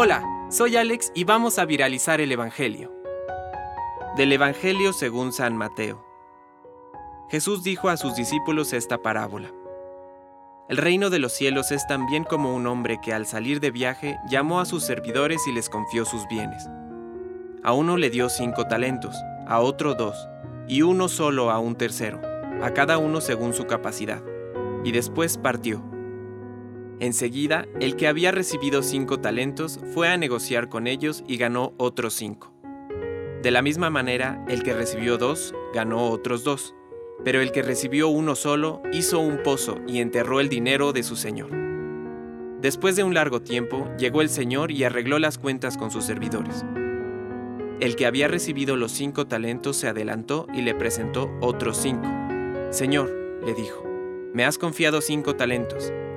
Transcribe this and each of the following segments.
Hola, soy Alex y vamos a viralizar el Evangelio. Del Evangelio según San Mateo. Jesús dijo a sus discípulos esta parábola. El reino de los cielos es tan bien como un hombre que al salir de viaje llamó a sus servidores y les confió sus bienes. A uno le dio cinco talentos, a otro dos, y uno solo a un tercero, a cada uno según su capacidad, y después partió. Enseguida, el que había recibido cinco talentos fue a negociar con ellos y ganó otros cinco. De la misma manera, el que recibió dos, ganó otros dos, pero el que recibió uno solo hizo un pozo y enterró el dinero de su señor. Después de un largo tiempo, llegó el señor y arregló las cuentas con sus servidores. El que había recibido los cinco talentos se adelantó y le presentó otros cinco. Señor, le dijo, me has confiado cinco talentos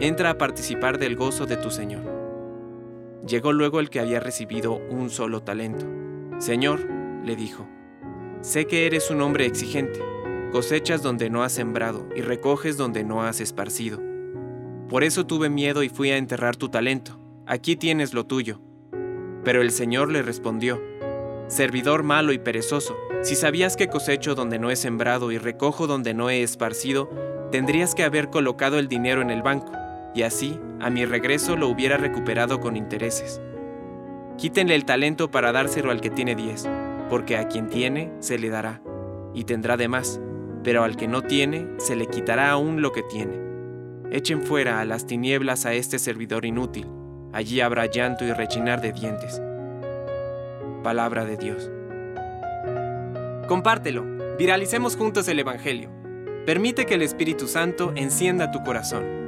entra a participar del gozo de tu Señor. Llegó luego el que había recibido un solo talento. Señor, le dijo, sé que eres un hombre exigente, cosechas donde no has sembrado y recoges donde no has esparcido. Por eso tuve miedo y fui a enterrar tu talento. Aquí tienes lo tuyo. Pero el Señor le respondió, Servidor malo y perezoso, si sabías que cosecho donde no he sembrado y recojo donde no he esparcido, tendrías que haber colocado el dinero en el banco y así, a mi regreso lo hubiera recuperado con intereses. Quítenle el talento para dárselo al que tiene diez, porque a quien tiene se le dará, y tendrá de más, pero al que no tiene se le quitará aún lo que tiene. Echen fuera a las tinieblas a este servidor inútil, allí habrá llanto y rechinar de dientes. Palabra de Dios. Compártelo, viralicemos juntos el Evangelio. Permite que el Espíritu Santo encienda tu corazón.